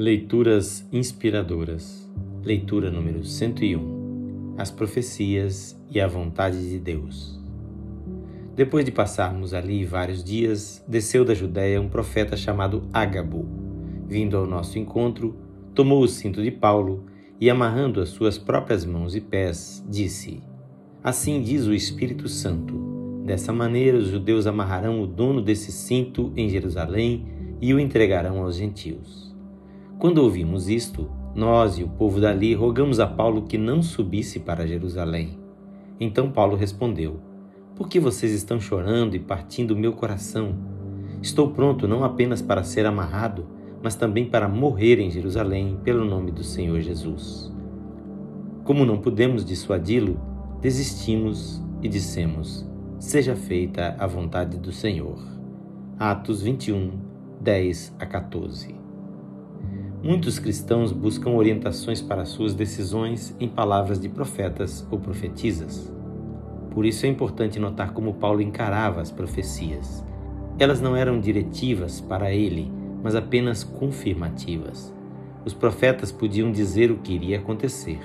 Leituras inspiradoras. Leitura número 101. As profecias e a vontade de Deus. Depois de passarmos ali vários dias, desceu da Judéia um profeta chamado Ágabo. Vindo ao nosso encontro, tomou o cinto de Paulo e, amarrando as suas próprias mãos e pés, disse: Assim diz o Espírito Santo Dessa maneira, os judeus amarrarão o dono desse cinto em Jerusalém e o entregarão aos gentios. Quando ouvimos isto, nós e o povo dali rogamos a Paulo que não subisse para Jerusalém. Então Paulo respondeu: Por que vocês estão chorando e partindo o meu coração? Estou pronto não apenas para ser amarrado, mas também para morrer em Jerusalém pelo nome do Senhor Jesus. Como não pudemos dissuadi-lo, desistimos e dissemos: seja feita a vontade do Senhor. Atos 21, 10 a 14. Muitos cristãos buscam orientações para suas decisões em palavras de profetas ou profetisas. Por isso é importante notar como Paulo encarava as profecias. Elas não eram diretivas para ele, mas apenas confirmativas. Os profetas podiam dizer o que iria acontecer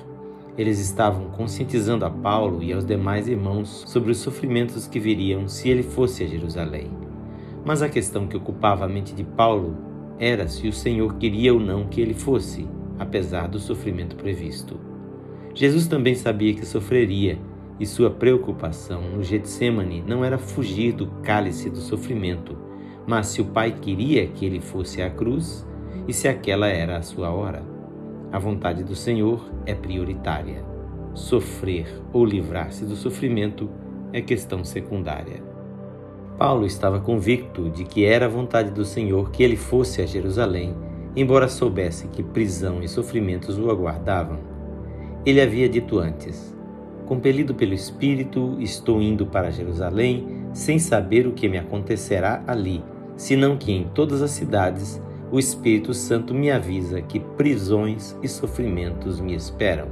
eles estavam conscientizando a Paulo e aos demais irmãos sobre os sofrimentos que viriam se ele fosse a Jerusalém. Mas a questão que ocupava a mente de Paulo era se o Senhor queria ou não que ele fosse, apesar do sofrimento previsto. Jesus também sabia que sofreria, e sua preocupação no Getsemane não era fugir do cálice do sofrimento, mas se o Pai queria que ele fosse à cruz e se aquela era a sua hora. A vontade do Senhor é prioritária. Sofrer ou livrar-se do sofrimento é questão secundária. Paulo estava convicto de que era a vontade do Senhor que ele fosse a Jerusalém, embora soubesse que prisão e sofrimentos o aguardavam. Ele havia dito antes: Compelido pelo Espírito, estou indo para Jerusalém, sem saber o que me acontecerá ali, senão que em todas as cidades o Espírito Santo me avisa que prisões e sofrimentos me esperam,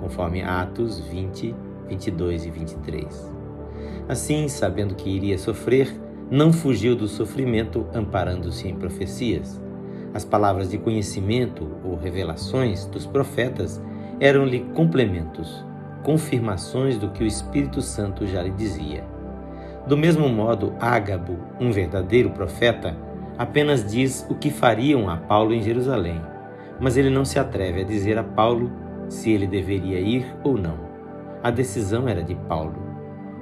conforme Atos 20, 22 e 23. Assim, sabendo que iria sofrer, não fugiu do sofrimento amparando-se em profecias. As palavras de conhecimento ou revelações dos profetas eram-lhe complementos, confirmações do que o Espírito Santo já lhe dizia. Do mesmo modo, Ágabo, um verdadeiro profeta, apenas diz o que fariam a Paulo em Jerusalém, mas ele não se atreve a dizer a Paulo se ele deveria ir ou não. A decisão era de Paulo.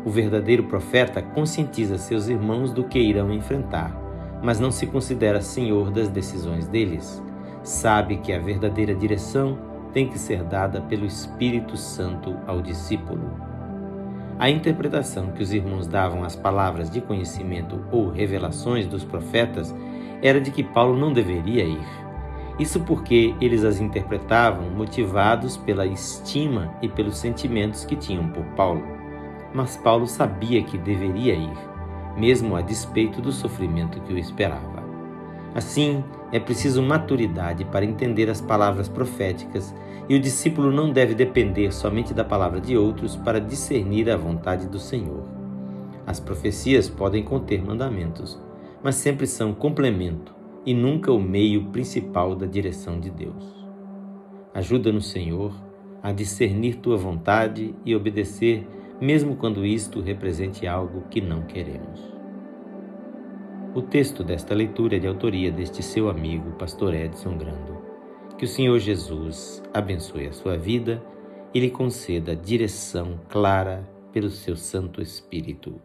O verdadeiro profeta conscientiza seus irmãos do que irão enfrentar, mas não se considera senhor das decisões deles. Sabe que a verdadeira direção tem que ser dada pelo Espírito Santo ao discípulo. A interpretação que os irmãos davam às palavras de conhecimento ou revelações dos profetas era de que Paulo não deveria ir. Isso porque eles as interpretavam motivados pela estima e pelos sentimentos que tinham por Paulo. Mas Paulo sabia que deveria ir, mesmo a despeito do sofrimento que o esperava. Assim, é preciso maturidade para entender as palavras proféticas e o discípulo não deve depender somente da palavra de outros para discernir a vontade do Senhor. As profecias podem conter mandamentos, mas sempre são complemento e nunca o meio principal da direção de Deus. Ajuda-nos, Senhor, a discernir tua vontade e obedecer, mesmo quando isto represente algo que não queremos. O texto desta leitura é de autoria deste seu amigo, pastor Edson Grando. Que o Senhor Jesus abençoe a sua vida e lhe conceda direção clara pelo seu Santo Espírito.